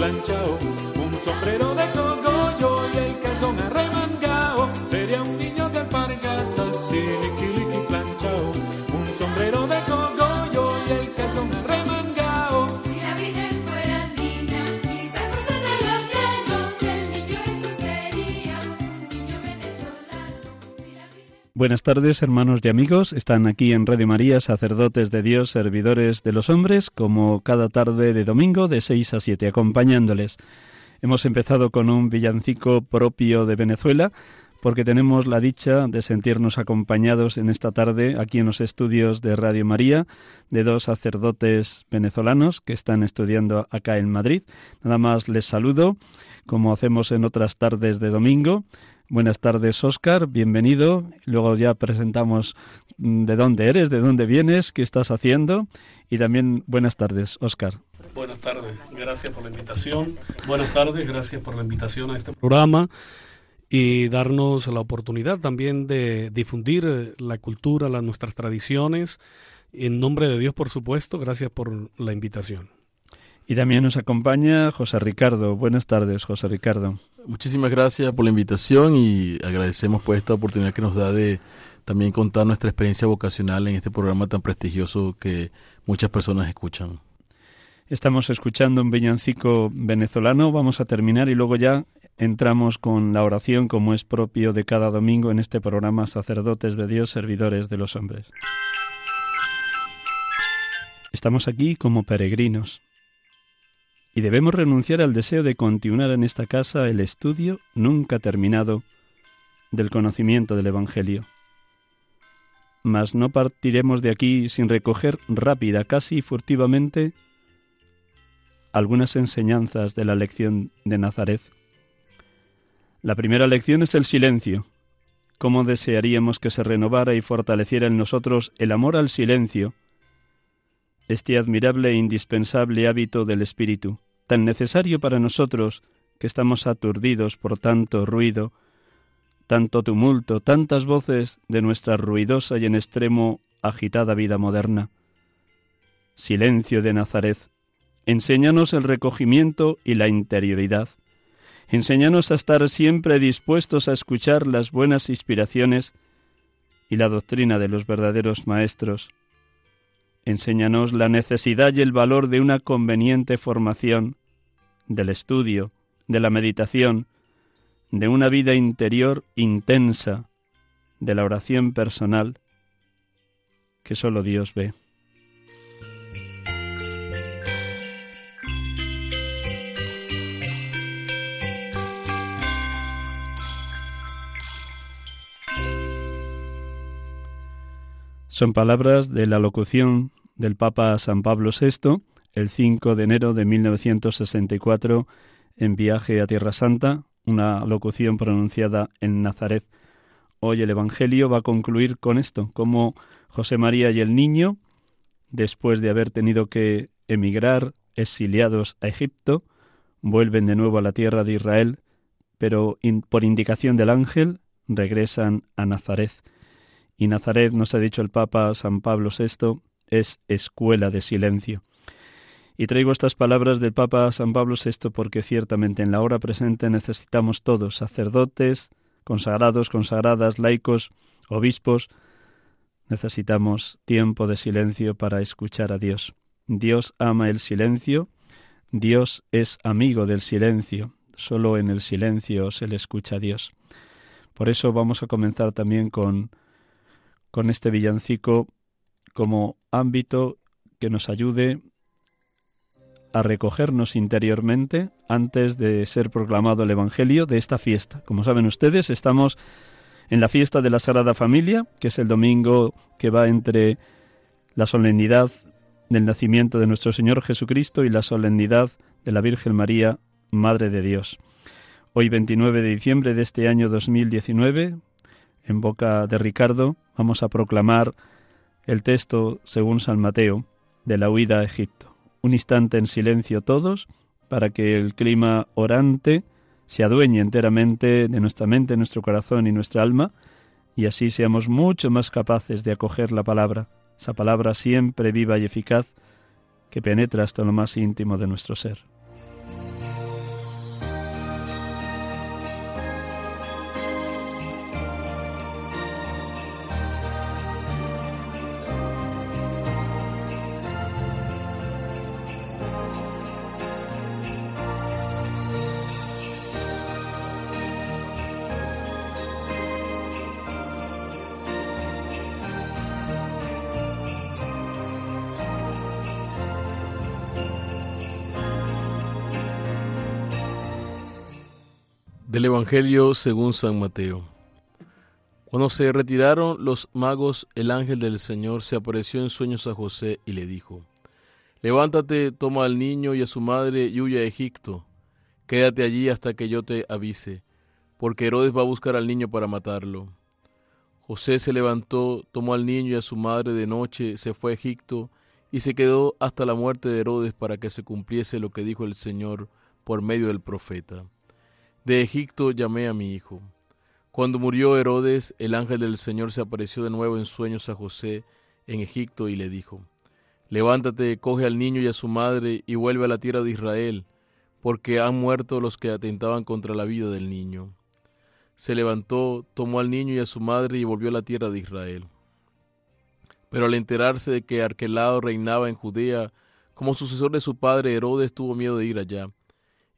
planchao, un sombrero de cogollo y el calzón arremangao. Sería un niño de liqui Buenas tardes, hermanos y amigos. Están aquí en Radio María, sacerdotes de Dios, servidores de los hombres, como cada tarde de domingo de 6 a 7, acompañándoles. Hemos empezado con un villancico propio de Venezuela, porque tenemos la dicha de sentirnos acompañados en esta tarde aquí en los estudios de Radio María de dos sacerdotes venezolanos que están estudiando acá en Madrid. Nada más les saludo, como hacemos en otras tardes de domingo. Buenas tardes, Óscar, bienvenido. Luego ya presentamos mm, de dónde eres, de dónde vienes, qué estás haciendo. Y también buenas tardes, Óscar. Buenas tardes, gracias por la invitación. Buenas tardes, gracias por la invitación a este programa y darnos la oportunidad también de difundir eh, la cultura, las, nuestras tradiciones. En nombre de Dios, por supuesto, gracias por la invitación. Y también nos acompaña José Ricardo. Buenas tardes, José Ricardo. Muchísimas gracias por la invitación y agradecemos pues esta oportunidad que nos da de también contar nuestra experiencia vocacional en este programa tan prestigioso que muchas personas escuchan. Estamos escuchando un villancico venezolano. Vamos a terminar y luego ya entramos con la oración como es propio de cada domingo en este programa Sacerdotes de Dios, Servidores de los Hombres. Estamos aquí como peregrinos y debemos renunciar al deseo de continuar en esta casa el estudio nunca terminado del conocimiento del Evangelio. Mas no partiremos de aquí sin recoger rápida, casi furtivamente, algunas enseñanzas de la lección de Nazaret. La primera lección es el silencio. ¿Cómo desearíamos que se renovara y fortaleciera en nosotros el amor al silencio, este admirable e indispensable hábito del espíritu, tan necesario para nosotros que estamos aturdidos por tanto ruido, tanto tumulto, tantas voces de nuestra ruidosa y en extremo agitada vida moderna? Silencio de Nazaret, enséñanos el recogimiento y la interioridad. Enséñanos a estar siempre dispuestos a escuchar las buenas inspiraciones y la doctrina de los verdaderos maestros. Enséñanos la necesidad y el valor de una conveniente formación, del estudio, de la meditación, de una vida interior intensa, de la oración personal, que sólo Dios ve. Son palabras de la locución del Papa San Pablo VI el 5 de enero de 1964 en viaje a Tierra Santa, una locución pronunciada en Nazaret. Hoy el Evangelio va a concluir con esto, como José María y el niño, después de haber tenido que emigrar exiliados a Egipto, vuelven de nuevo a la tierra de Israel, pero por indicación del ángel regresan a Nazaret. Y Nazaret, nos ha dicho el Papa San Pablo VI, es escuela de silencio. Y traigo estas palabras del Papa San Pablo VI porque ciertamente en la hora presente necesitamos todos, sacerdotes, consagrados, consagradas, laicos, obispos, necesitamos tiempo de silencio para escuchar a Dios. Dios ama el silencio, Dios es amigo del silencio, solo en el silencio se le escucha a Dios. Por eso vamos a comenzar también con, con este villancico como ámbito que nos ayude a recogernos interiormente antes de ser proclamado el Evangelio de esta fiesta. Como saben ustedes, estamos en la fiesta de la Sagrada Familia, que es el domingo que va entre la solemnidad del nacimiento de nuestro Señor Jesucristo y la solemnidad de la Virgen María, Madre de Dios. Hoy 29 de diciembre de este año 2019, en boca de Ricardo, vamos a proclamar el texto, según San Mateo, de la huida a Egipto. Un instante en silencio todos, para que el clima orante se adueñe enteramente de nuestra mente, nuestro corazón y nuestra alma, y así seamos mucho más capaces de acoger la palabra, esa palabra siempre viva y eficaz que penetra hasta lo más íntimo de nuestro ser. Evangelio según San Mateo. Cuando se retiraron los magos, el ángel del Señor se apareció en sueños a José y le dijo, Levántate, toma al niño y a su madre y huye a Egipto. Quédate allí hasta que yo te avise, porque Herodes va a buscar al niño para matarlo. José se levantó, tomó al niño y a su madre de noche, se fue a Egipto y se quedó hasta la muerte de Herodes para que se cumpliese lo que dijo el Señor por medio del profeta. De Egipto llamé a mi hijo. Cuando murió Herodes, el ángel del Señor se apareció de nuevo en sueños a José en Egipto y le dijo, Levántate, coge al niño y a su madre y vuelve a la tierra de Israel, porque han muerto los que atentaban contra la vida del niño. Se levantó, tomó al niño y a su madre y volvió a la tierra de Israel. Pero al enterarse de que Arquelao reinaba en Judea, como sucesor de su padre Herodes tuvo miedo de ir allá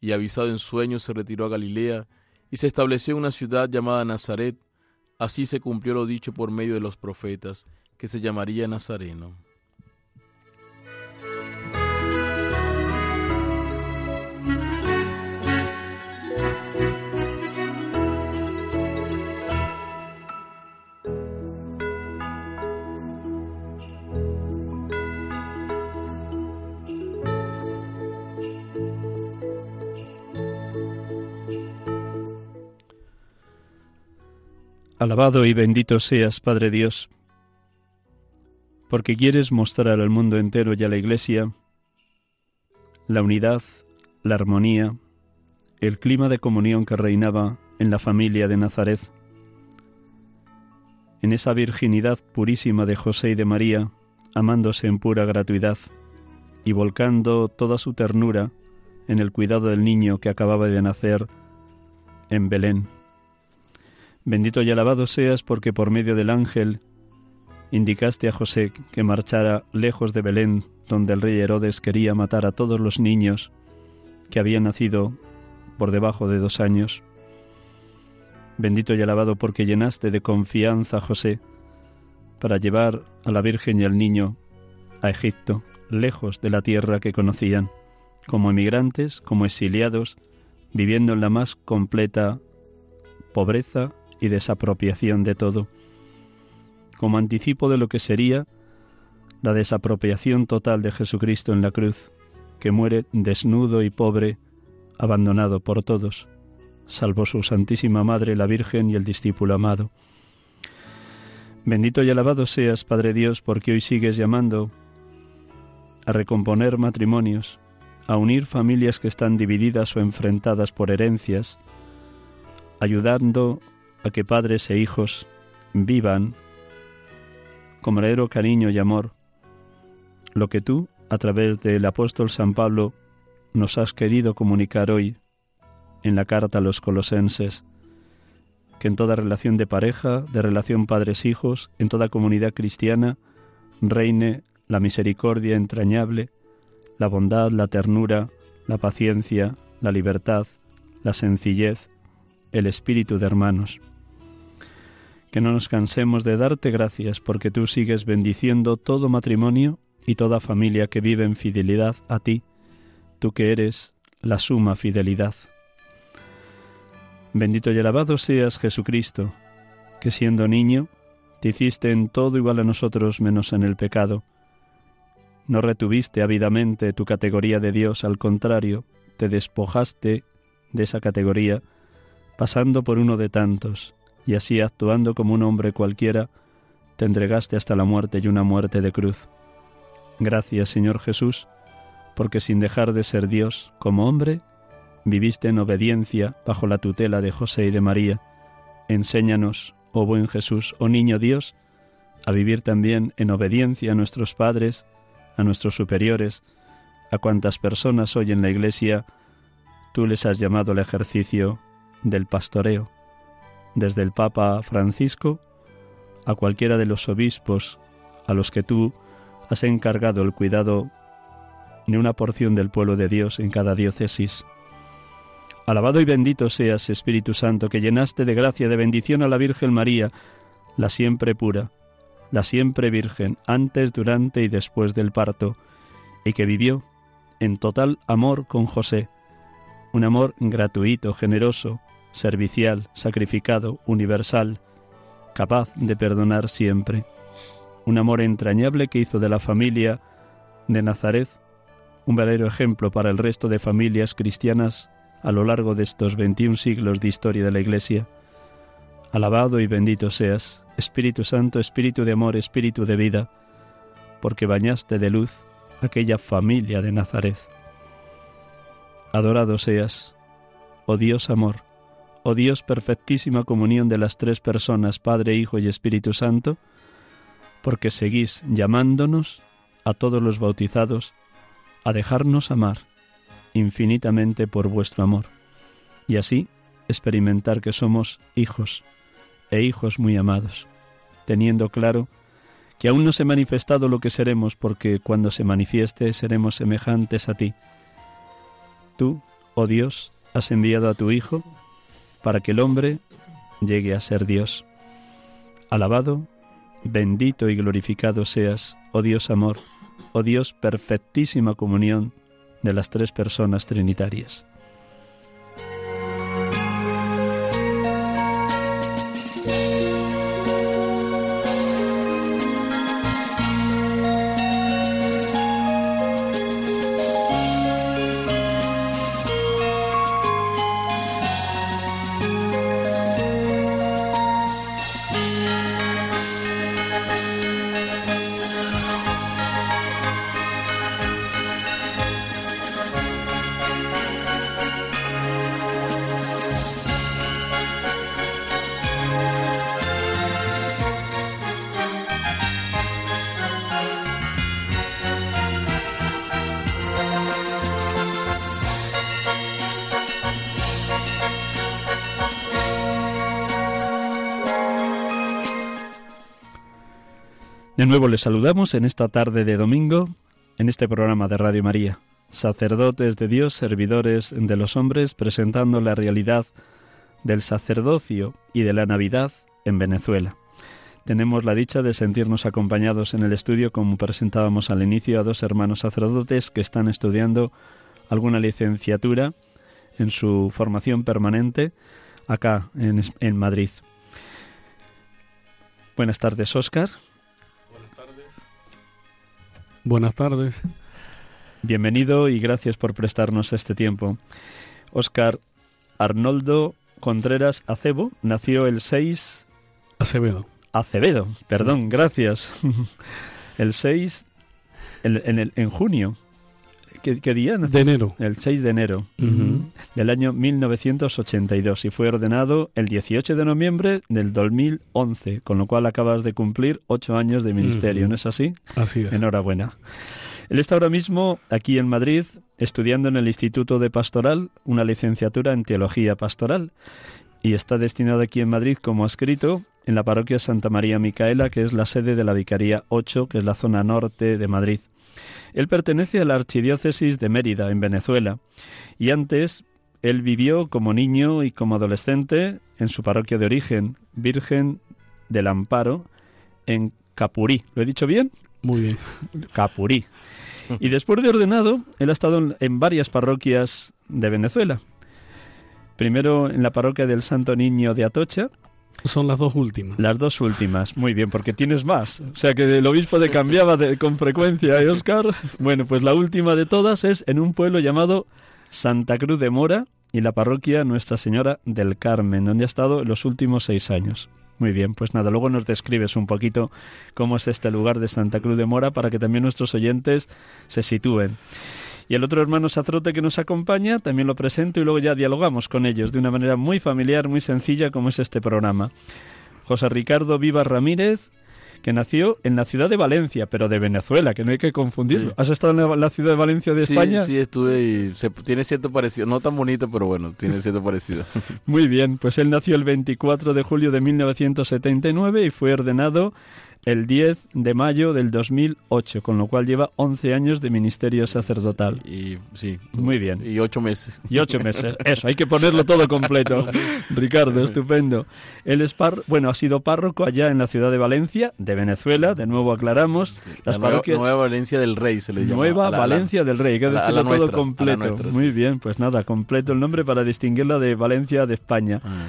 y avisado en sueños se retiró a Galilea y se estableció en una ciudad llamada Nazaret. Así se cumplió lo dicho por medio de los profetas, que se llamaría Nazareno. Alabado y bendito seas, Padre Dios, porque quieres mostrar al mundo entero y a la Iglesia la unidad, la armonía, el clima de comunión que reinaba en la familia de Nazaret, en esa virginidad purísima de José y de María, amándose en pura gratuidad y volcando toda su ternura en el cuidado del niño que acababa de nacer en Belén. Bendito y alabado seas porque por medio del ángel indicaste a José que marchara lejos de Belén, donde el rey Herodes quería matar a todos los niños que habían nacido por debajo de dos años. Bendito y alabado porque llenaste de confianza a José para llevar a la Virgen y al niño a Egipto, lejos de la tierra que conocían, como emigrantes, como exiliados, viviendo en la más completa pobreza y desapropiación de todo, como anticipo de lo que sería la desapropiación total de Jesucristo en la cruz, que muere desnudo y pobre, abandonado por todos, salvo su Santísima Madre, la Virgen y el discípulo amado. Bendito y alabado seas, Padre Dios, porque hoy sigues llamando a recomponer matrimonios, a unir familias que están divididas o enfrentadas por herencias, ayudando a que padres e hijos vivan con verdadero cariño y amor lo que tú, a través del apóstol San Pablo, nos has querido comunicar hoy en la carta a los colosenses, que en toda relación de pareja, de relación padres-hijos, en toda comunidad cristiana, reine la misericordia entrañable, la bondad, la ternura, la paciencia, la libertad, la sencillez, el espíritu de hermanos. Que no nos cansemos de darte gracias porque tú sigues bendiciendo todo matrimonio y toda familia que vive en fidelidad a ti, tú que eres la suma fidelidad. Bendito y alabado seas Jesucristo, que siendo niño, te hiciste en todo igual a nosotros menos en el pecado. No retuviste ávidamente tu categoría de Dios, al contrario, te despojaste de esa categoría, pasando por uno de tantos, y así actuando como un hombre cualquiera, te entregaste hasta la muerte y una muerte de cruz. Gracias, Señor Jesús, porque sin dejar de ser Dios, como hombre, viviste en obediencia bajo la tutela de José y de María. Enséñanos, oh buen Jesús, oh niño Dios, a vivir también en obediencia a nuestros padres, a nuestros superiores, a cuantas personas hoy en la Iglesia tú les has llamado al ejercicio del pastoreo, desde el Papa Francisco a cualquiera de los obispos a los que tú has encargado el cuidado de una porción del pueblo de Dios en cada diócesis. Alabado y bendito seas, Espíritu Santo, que llenaste de gracia, de bendición a la Virgen María, la siempre pura, la siempre Virgen, antes, durante y después del parto, y que vivió en total amor con José, un amor gratuito, generoso, servicial, sacrificado, universal, capaz de perdonar siempre, un amor entrañable que hizo de la familia de Nazaret un verdadero ejemplo para el resto de familias cristianas a lo largo de estos 21 siglos de historia de la Iglesia. Alabado y bendito seas, Espíritu Santo, Espíritu de amor, Espíritu de vida, porque bañaste de luz aquella familia de Nazaret. Adorado seas, oh Dios amor, oh Dios perfectísima comunión de las tres personas, Padre, Hijo y Espíritu Santo, porque seguís llamándonos a todos los bautizados a dejarnos amar infinitamente por vuestro amor, y así experimentar que somos hijos e hijos muy amados, teniendo claro que aún no se ha manifestado lo que seremos, porque cuando se manifieste seremos semejantes a ti. Tú, oh Dios, has enviado a tu Hijo para que el hombre llegue a ser Dios. Alabado, bendito y glorificado seas, oh Dios amor, oh Dios perfectísima comunión de las tres personas trinitarias. Nuevo les saludamos en esta tarde de domingo, en este programa de Radio María, sacerdotes de Dios, servidores de los hombres, presentando la realidad del sacerdocio y de la Navidad en Venezuela. Tenemos la dicha de sentirnos acompañados en el estudio, como presentábamos al inicio, a dos hermanos sacerdotes que están estudiando alguna licenciatura en su formación permanente acá en, Madrid. Buenas tardes, Óscar. Buenas tardes. Bienvenido y gracias por prestarnos este tiempo. Óscar Arnoldo Contreras Acebo nació el 6... Acevedo. Acevedo, perdón, gracias. El 6 en, en, el- en junio. ¿Qué, qué día? De enero. El 6 de enero Ujú. del año 1982 y fue ordenado el 18 de noviembre del 2011, con lo cual acabas de cumplir ocho años de ministerio. ¿no es así? Así es. Enhorabuena. Él está ahora mismo aquí en Madrid estudiando en el Instituto de Pastoral una licenciatura en Teología Pastoral y está destinado aquí en Madrid como escrito en la parroquia Santa María Micaela, que es la sede de la Vicaría 8, que es la zona norte de Madrid. Él pertenece a la Archidiócesis de Mérida, en Venezuela, y antes él vivió como niño y como adolescente en su parroquia de origen, Virgen del Amparo, en Capurí. ¿Lo he dicho bien? Muy bien. Capurí. Y después de ordenado, él ha estado en, en varias parroquias de Venezuela. Primero en la parroquia del Santo Niño de Atocha, Son las dos últimas. las dos últimas. Muy bien, porque tienes más. O sea que el obispo te cambiaba de- con frecuencia, ¿eh, Oscar? Bueno, pues la última de todas es en un pueblo llamado Santa Cruz de Mora y la parroquia Nuestra Señora del Carmen, donde ha estado los últimos seis años. Muy bien, pues nada, luego nos describes un poquito cómo es este lugar de Santa Cruz de Mora para que también nuestros oyentes se sitúen. Y el otro hermano sacerdote que nos acompaña también lo presento y luego ya dialogamos con ellos de una manera muy familiar, muy sencilla como es este programa. José Ricardo Vivas Ramírez, que nació en la ciudad de Valencia, pero de Venezuela, que no hay que confundirlo. Sí. ¿Has estado en la, la ciudad de Valencia de sí, España? Sí, estuve y se, tiene cierto parecido. No tan bonito, pero bueno, tiene cierto parecido. Muy bien, pues él nació el 24 de julio de 1979 y fue ordenado el 10 de mayo del 2008, con lo cual lleva 11 años de ministerio sacerdotal. Y sí. Muy bien. Y ocho meses. Y ocho meses. Eso, hay que ponerlo todo completo. Ricardo, estupendo. Él es par bueno, ha sido párroco allá en la ciudad de Valencia, de Venezuela, de nuevo aclaramos. Las La parroquias Nueva Valencia del Rey se le llama. Nueva la- Valencia del Rey, hay que decirlo todo completo. nuestra, sí. Muy bien, pues nada, completo el nombre para distinguirla de Valencia de España. Ah.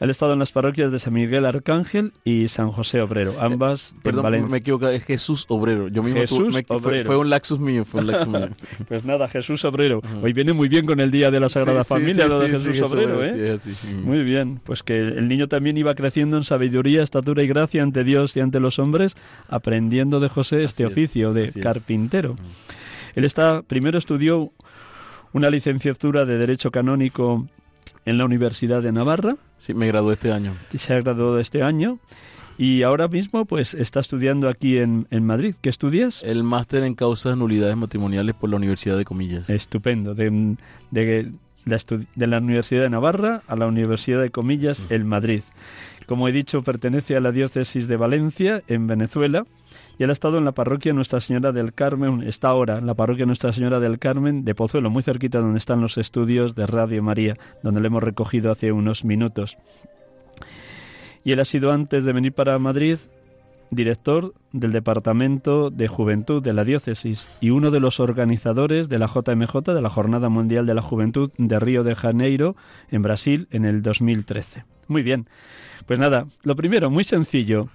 Él ha estado en las parroquias de San Miguel Arcángel y San José Obrero, ambas en Eh, Perdón, Valencia. me equivoco, es Jesús Obrero. Yo mismo Jesús me- Obrero. Fue, un laxus mío, fue un laxus mío. Pues nada, Jesús Obrero. Hoy viene muy bien con el Día de la Sagrada Sí, Familia, sí, lo de sí, Jesús Obrero, ¿eh? así. Muy bien, pues que el niño también iba creciendo en sabiduría, estatura y gracia ante Dios y ante los hombres, aprendiendo de José este Así es, oficio de es. carpintero. Él está, primero estudió una licenciatura de Derecho Canónico en la Universidad de Navarra, Sí, me gradué este año. se ha graduado este año y ahora mismo pues está estudiando aquí en, en Madrid. ¿Qué estudias? El máster en causas nulidades matrimoniales por la Universidad de Comillas. Estupendo, de, de la, de la Universidad de Navarra a la Universidad de Comillas en Madrid. Como he dicho, pertenece a la diócesis de Valencia, en Venezuela, y él ha estado en la parroquia Nuestra Señora del Carmen, está ahora en la parroquia Nuestra Señora del Carmen de Pozuelo, muy cerquita donde están los estudios de Radio María, donde lo hemos recogido hace unos minutos. Y él ha sido antes de venir para Madrid director del Departamento de Juventud de la Diócesis y uno de los organizadores de la JMJ, de la Jornada Mundial de la Juventud de Río de Janeiro, en Brasil, en el 2013. Muy bien. Pues nada, lo primero, muy sencillo.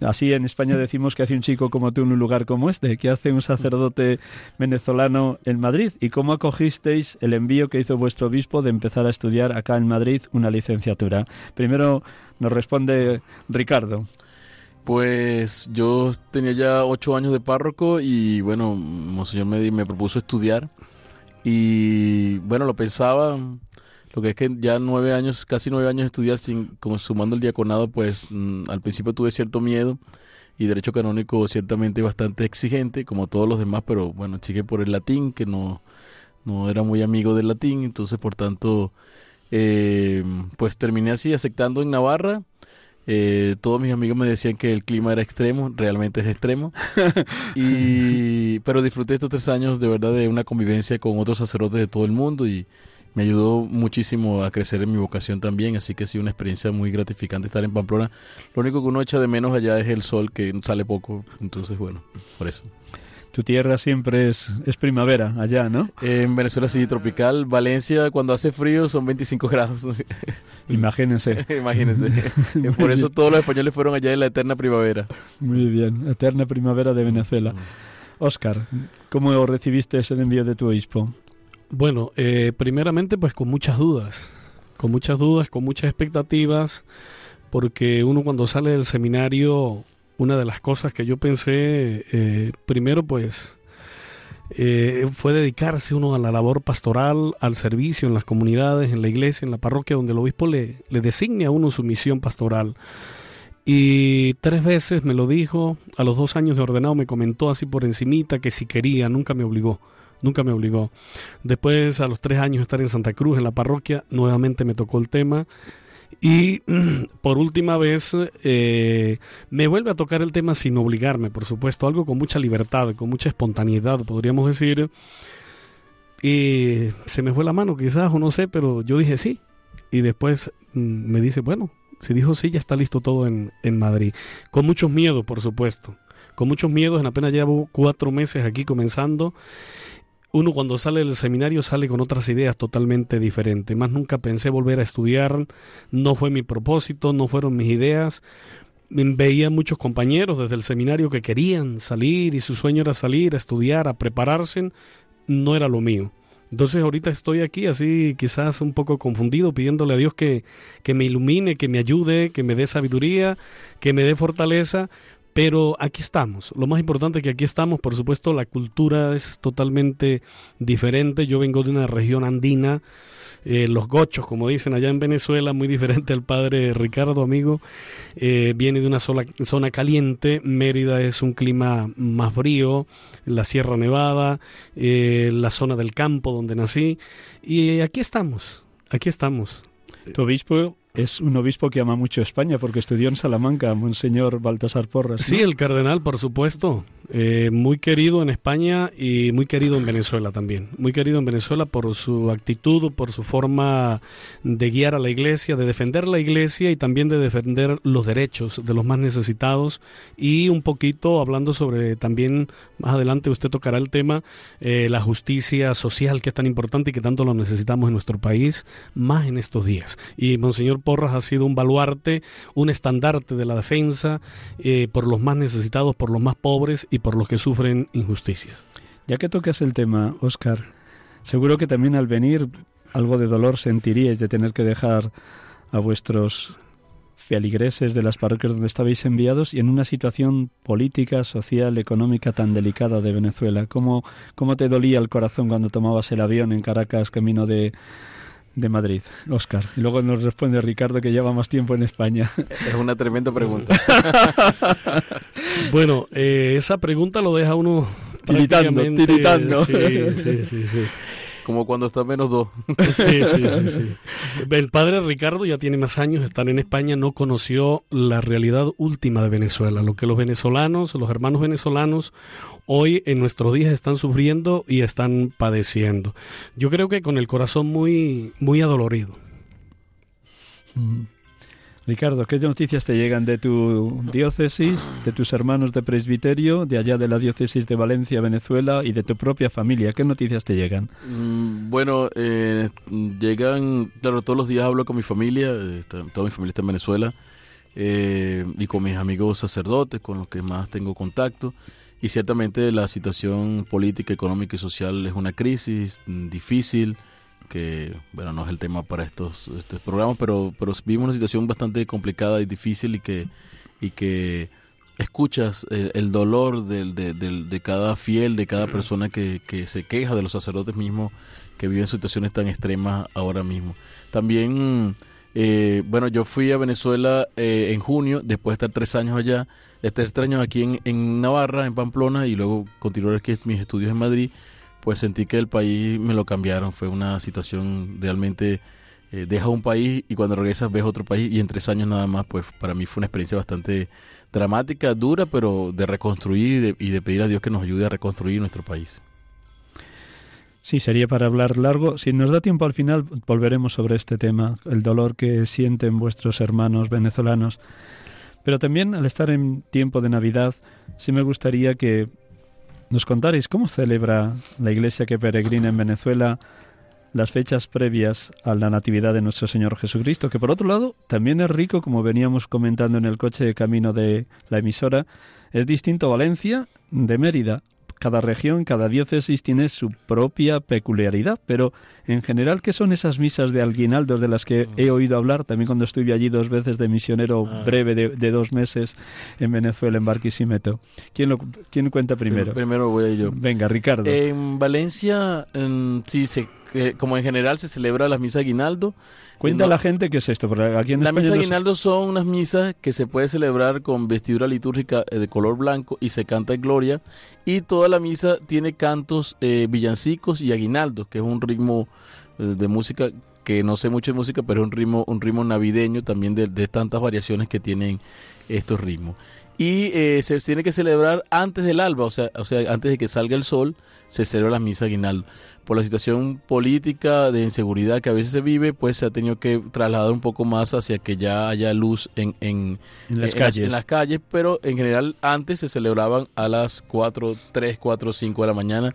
Así en España decimos que hace un chico como tú en un lugar como este, que hace un sacerdote venezolano en Madrid. ¿Y cómo acogisteis el envío que hizo vuestro obispo de empezar a estudiar acá en Madrid una licenciatura? Primero nos responde Ricardo. Pues yo tenía ya ocho años de párroco y bueno, Monseñor me, me propuso estudiar y bueno, lo pensaba, lo que es que ya nueve años, casi nueve años de estudiar sin, como sumando el diaconado, pues mm, al principio tuve cierto miedo y derecho canónico ciertamente bastante exigente, como todos los demás, pero bueno, exige por el latín, que no, no era muy amigo del latín, entonces por tanto, eh, pues terminé así aceptando en Navarra. Eh, todos mis amigos me decían que el clima era extremo, realmente es extremo. y, pero disfruté estos tres años de verdad de una convivencia con otros sacerdotes de todo el mundo y me ayudó muchísimo a crecer en mi vocación también. Así que ha sido una experiencia muy gratificante estar en Pamplona. Lo único que uno echa de menos allá es el sol, que sale poco. Entonces, bueno, por eso. Tu tierra siempre es, es primavera allá, ¿no? En Venezuela sí, tropical. Valencia, cuando hace frío, son 25 grados. Imagínense. Imagínense. Por eso todos los españoles fueron allá en la eterna primavera. Muy bien, eterna primavera de Venezuela. Oscar, ¿cómo recibiste ese envío de tu obispo? Bueno, eh, primeramente pues con muchas dudas, con muchas dudas, con muchas expectativas, porque uno cuando sale del seminario, una de las cosas que yo pensé, eh, primero pues eh, fue dedicarse uno a la labor pastoral, al servicio en las comunidades, en la iglesia, en la parroquia, donde el obispo le, le designe a uno su misión pastoral. Y tres veces me lo dijo, a los dos años de ordenado me comentó así por encimita que si quería, nunca me obligó, nunca me obligó. Después, a los tres años de estar en Santa Cruz, en la parroquia, nuevamente me tocó el tema. Y por última vez eh, me vuelve a tocar el tema sin obligarme, por supuesto, algo con mucha libertad, con mucha espontaneidad, podríamos decir. Y se me fue la mano quizás, o no sé, pero yo dije sí. Y después mm, me dice, bueno, si dijo sí, ya está listo todo en, en Madrid. Con muchos miedos, por supuesto. Con muchos miedos, en apenas llevo cuatro meses aquí comenzando. Uno cuando sale del seminario sale con otras ideas totalmente diferentes. Más nunca pensé volver a estudiar, no fue mi propósito, no fueron mis ideas. Veía muchos compañeros desde el seminario que querían salir y su sueño era salir a estudiar, a prepararse. No era lo mío. Entonces ahorita estoy aquí así quizás un poco confundido pidiéndole a Dios que, que me ilumine, que me ayude, que me dé sabiduría, que me dé fortaleza, pero aquí estamos. Lo más importante es que aquí estamos, por supuesto, la cultura es totalmente diferente. Yo vengo de una región andina, eh, los gochos, como dicen allá en Venezuela, muy diferente al padre Ricardo, amigo. Eh, viene de una sola, zona caliente. Mérida es un clima más frío, la Sierra Nevada, eh, la zona del campo donde nací. Y aquí estamos, aquí estamos. Tu obispo es un obispo que ama mucho España porque estudió en Salamanca, Monseñor Baltasar Porras. ¿no? Sí, el cardenal, por supuesto. Eh, muy querido en España y muy querido en Venezuela también. Muy querido en Venezuela por su actitud, por su forma de guiar a la iglesia, de defender la iglesia y también de defender los derechos de los más necesitados. Y un poquito hablando sobre también, más adelante usted tocará el tema, eh, la justicia social que es tan importante y que tanto lo necesitamos en nuestro país, más en estos días. Y Monseñor Porras ha sido un baluarte, un estandarte de la defensa eh, por los más necesitados, por los más pobres y por los que sufren injusticias. Ya que tocas el tema, Óscar, seguro que también al venir algo de dolor sentiríais de tener que dejar a vuestros feligreses de las parroquias donde estabais enviados y en una situación política, social, económica tan delicada de Venezuela. ¿Cómo, cómo te dolía el corazón cuando tomabas el avión en Caracas camino de, de Madrid, Óscar? Y luego nos responde Ricardo que lleva más tiempo en España. Es una tremenda pregunta. Bueno, eh, esa pregunta lo deja uno Tiritando, prácticamente- tiritando. Sí, sí, sí, sí. Como cuando está menos dos. Sí, sí, sí, sí. El padre Ricardo ya tiene más años de estar en España, no conoció la realidad última de Venezuela, lo que los venezolanos, los hermanos venezolanos, hoy en nuestros días están sufriendo y están padeciendo. Yo creo que con el corazón muy, muy adolorido. Mm. Ricardo, ¿qué noticias te llegan de tu diócesis, de tus hermanos de presbiterio, de allá de la diócesis de Valencia, Venezuela y de tu propia familia? ¿Qué noticias te llegan? Mm, Bueno, eh, llegan, claro, todos los días hablo con mi familia, está- toda mi familia está en Venezuela, eh, y con mis amigos sacerdotes, con los que más tengo contacto. Y ciertamente la situación política, económica y social es una crisis mm, difícil, que, bueno, no es el tema para estos, estos programas, pero, pero vivimos una situación bastante complicada y difícil y que, y que escuchas el, el dolor de, del- de cada fiel, de cada persona que, que se queja, de los sacerdotes mismos que viven situaciones tan extremas ahora mismo. También, eh, bueno, yo fui a Venezuela eh, en junio, después de estar tres años allá, estar tres años aquí en, en Navarra, en Pamplona, y luego continuar aquí mis estudios en Madrid, pues sentí que el país me lo cambiaron. Fue una situación realmente... eh, un país y cuando regresas ves otro país y en tres años nada más, pues para mí fue una experiencia bastante dramática, dura, pero de reconstruir y de, y de pedir a Dios que nos ayude a reconstruir nuestro país. Sí, sería para hablar largo. Si nos da tiempo al final, volveremos sobre este tema, el dolor que sienten vuestros hermanos venezolanos. Pero también al estar en tiempo de Navidad, sí me gustaría que nos contarais cómo celebra la iglesia que peregrina en Venezuela las fechas previas a la Natividad de nuestro Señor Jesucristo, que por otro lado también es rico, como veníamos comentando en el coche de camino de la emisora, es distinto Valencia de Mérida. Cada región, cada diócesis tiene su propia peculiaridad, pero en general, ¿qué son esas misas de alguinaldos de las que he oído hablar? También cuando estuve allí dos veces de misionero Ah. breve de, de dos meses en Venezuela, en Barquisimeto. ¿Quién, lo, quién cuenta primero? Primero voy yo. Venga, Ricardo. En Valencia, em, sí, se, que- como en general se celebra la misa aguinaldo. Cuenta a no- la gente qué es esto, porque aquí en La España misa no se- aguinaldo son unas misas que se puede celebrar con vestidura litúrgica eh, de color blanco y se canta en gloria. Y toda la misa tiene cantos eh, villancicos y aguinaldos, que es un ritmo eh, de música que no sé mucho de música, pero es un ritmo, un ritmo navideño también de, de tantas variaciones que tienen estos ritmos. Y eh, se tiene que celebrar antes del alba, o sea, o sea, antes de que salga el sol, se celebra la misa aguinaldo. Por la situación política de inseguridad que a veces se vive, pues se ha tenido que trasladar un poco más hacia que ya haya luz en, en, en las en calles. en las calles, pero en general antes se celebraban a las 4, 3, 4, 5 de la mañana.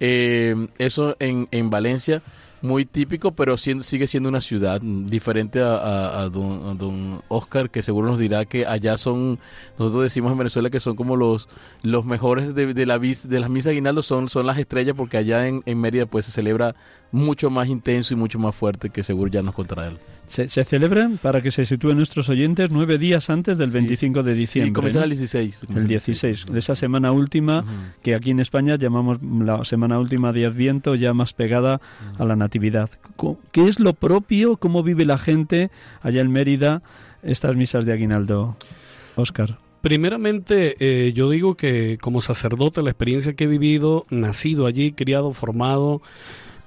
Eh, eso en, en Valencia, muy típico, pero siendo- sigue siendo una ciudad mm, diferente a, a- a don, a don Oscar, que seguro nos dirá que allá son, nosotros decimos en Venezuela que son como los, los mejores de, de la, de las misas aguinaldo, son, son las estrellas, porque allá en, en Mérida pues se celebra mucho más intenso y mucho más fuerte, que seguro ya nos contará él. Se, se celebran, para que se sitúen nuestros oyentes, nueve días antes del Sí, 25 de Sí, diciembre. comienzan ¿no? el 16. El 16, esa semana última que aquí en España llamamos la semana última de Adviento, ya más pegada a la Natividad. ¿Qué es lo propio? ¿Cómo vive la gente allá en Mérida estas misas de Aguinaldo? Oscar. Primeramente, eh, yo digo que como sacerdote la experiencia que he vivido, nacido allí, criado, formado,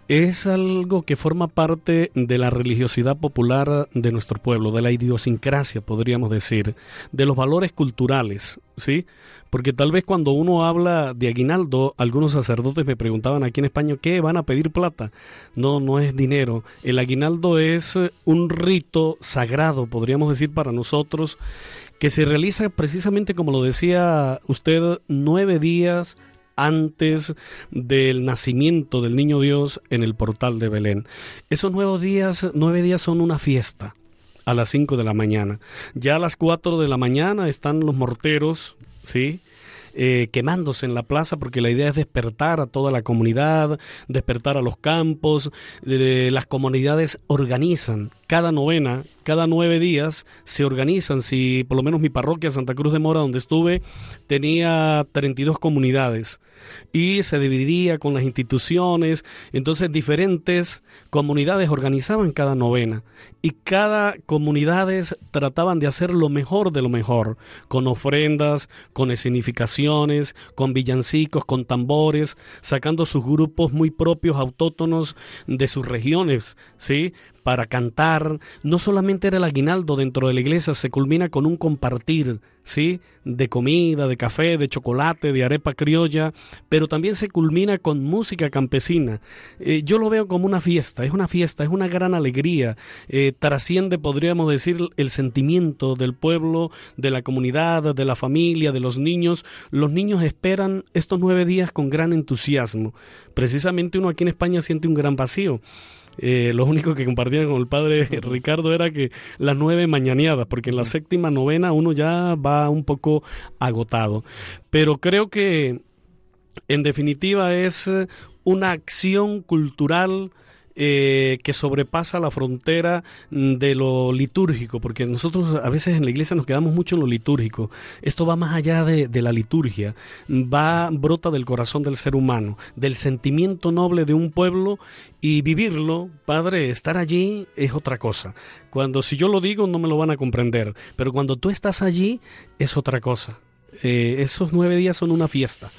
es algo que forma parte de la religiosidad popular de nuestro pueblo, de la idiosincrasia, podríamos decir, de los valores culturales, ¿sí? Porque tal vez cuando uno habla de aguinaldo, algunos sacerdotes me preguntaban aquí en España, ¿qué van a pedir plata? No, no es dinero. El aguinaldo es un rito sagrado, podríamos decir, para nosotros, que se realiza precisamente como lo decía usted, nueve días antes del nacimiento del niño Dios en el portal de Belén. Esos nuevos días, nueve días son una fiesta a las cinco de la mañana. Ya a las cuatro de la mañana están los morteros, ¿sí? eh, quemándose en la plaza porque la idea es despertar a toda la comunidad, despertar a los campos. eh, las comunidades organizan cada novena, cada nueve días se organizan. Si por lo menos mi parroquia Santa Cruz de Mora, donde estuve, tenía 32 comunidades y se dividía con las instituciones. Entonces diferentes comunidades organizaban cada novena y cada comunidades trataban de hacer lo mejor de lo mejor, con ofrendas, con escenificaciones, con villancicos, con tambores, sacando sus grupos muy propios, autóctonos de sus regiones, ¿sí? Para cantar. No solamente era el aguinaldo dentro de la iglesia, se culmina con un compartir, ¿sí? De comida, de café, de chocolate, de arepa criolla, pero también se culmina con música campesina. Eh, yo lo veo como una fiesta, es una fiesta, es una gran alegría. Eh, trasciende, podríamos decir, el sentimiento del pueblo, de la comunidad, de la familia, de los niños. Los niños esperan estos nueve días con gran entusiasmo. Precisamente uno aquí en España siente un gran vacío. Eh, lo único que compartía con el padre Ricardo era que las nueve mañaneadas, porque en la séptima, novena uno ya va un poco agotado. Pero creo que en definitiva es eh, una acción cultural eh, que sobrepasa la frontera mm, de lo litúrgico, porque nosotros a veces en la iglesia nos quedamos mucho en lo litúrgico. Esto va más allá de, de la liturgia, va, brota del corazón del ser humano, del sentimiento noble de un pueblo y vivirlo, Padre, estar allí es otra cosa. Cuando si yo lo digo no me lo van a comprender, pero cuando tú estás allí es otra cosa. Eh, esos nueve días son una fiesta.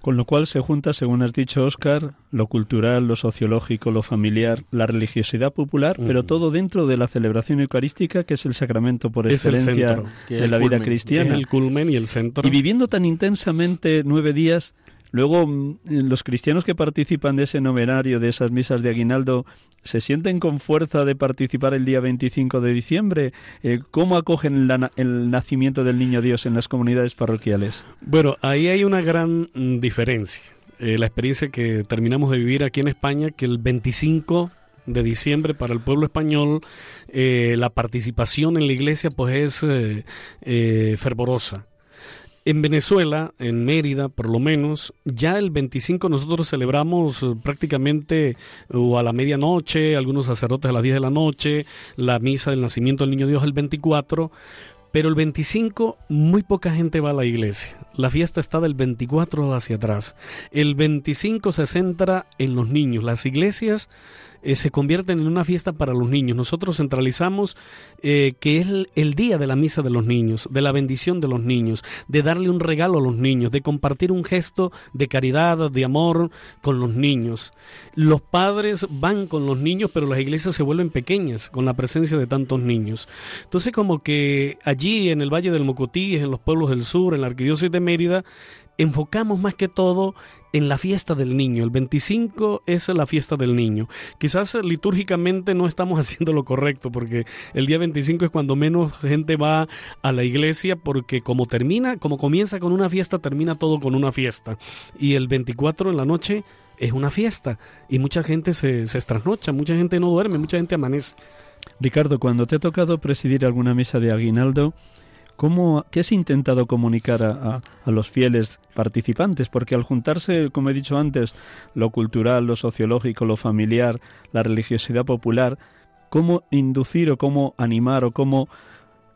Con lo cual se junta, según has dicho, Oscar, lo cultural, lo sociológico, lo familiar, la religiosidad popular, pero todo dentro de la celebración eucarística, que es el sacramento por Es excelencia centro, de la vida cristiana. el culmen y el centro. Y viviendo tan intensamente nueve días, luego mm, los cristianos que participan de ese novenario, de esas misas de aguinaldo, ¿se sienten con fuerza de participar el día 25 de diciembre? Eh, ¿Cómo acogen el nacimiento del Niño Dios en las comunidades parroquiales? Bueno, ahí hay una gran mm, diferencia. Eh, la experiencia que terminamos de vivir aquí en España, que el 25 de diciembre para el pueblo español, eh, la participación en la iglesia pues es fervorosa. En Venezuela, en Mérida, por lo menos, ya el 25 nosotros celebramos eh, prácticamente o a la medianoche, algunos sacerdotes a las 10 de la noche, la misa del nacimiento del niño Dios el 24, pero el 25 muy poca gente va a la iglesia. La fiesta está del 24 hacia atrás. El 25 se centra en los niños. Las iglesias eh, se convierten en una fiesta para los niños. Nosotros centralizamos eh, que es el, el día de la misa de los niños, de la bendición de los niños, de darle un regalo a los niños, de compartir un gesto de caridad, de amor con los niños. Los padres van con los niños, pero las iglesias se vuelven pequeñas con la presencia de tantos niños. Entonces como que allí en el Valle del Mocotí, en los pueblos del sur, en la Arquidiócesis de Mérida, enfocamos más que todo en la fiesta del niño. El 25 es la fiesta del niño. Quizás litúrgicamente no estamos haciendo lo correcto porque el día 25 es cuando menos gente va a la iglesia porque como termina, como comienza con una fiesta, termina todo con una fiesta. Y el 24 en la noche es una fiesta y mucha gente se, se trasnocha, mucha gente no duerme, mucha gente amanece. Ricardo, cuando te ha tocado presidir alguna misa de aguinaldo, ¿Cómo, ¿Qué has intentado comunicar a, a, los fieles participantes? Porque al juntarse, como he dicho antes, lo cultural, lo sociológico, lo familiar, la religiosidad popular, ¿cómo inducir o cómo animar o cómo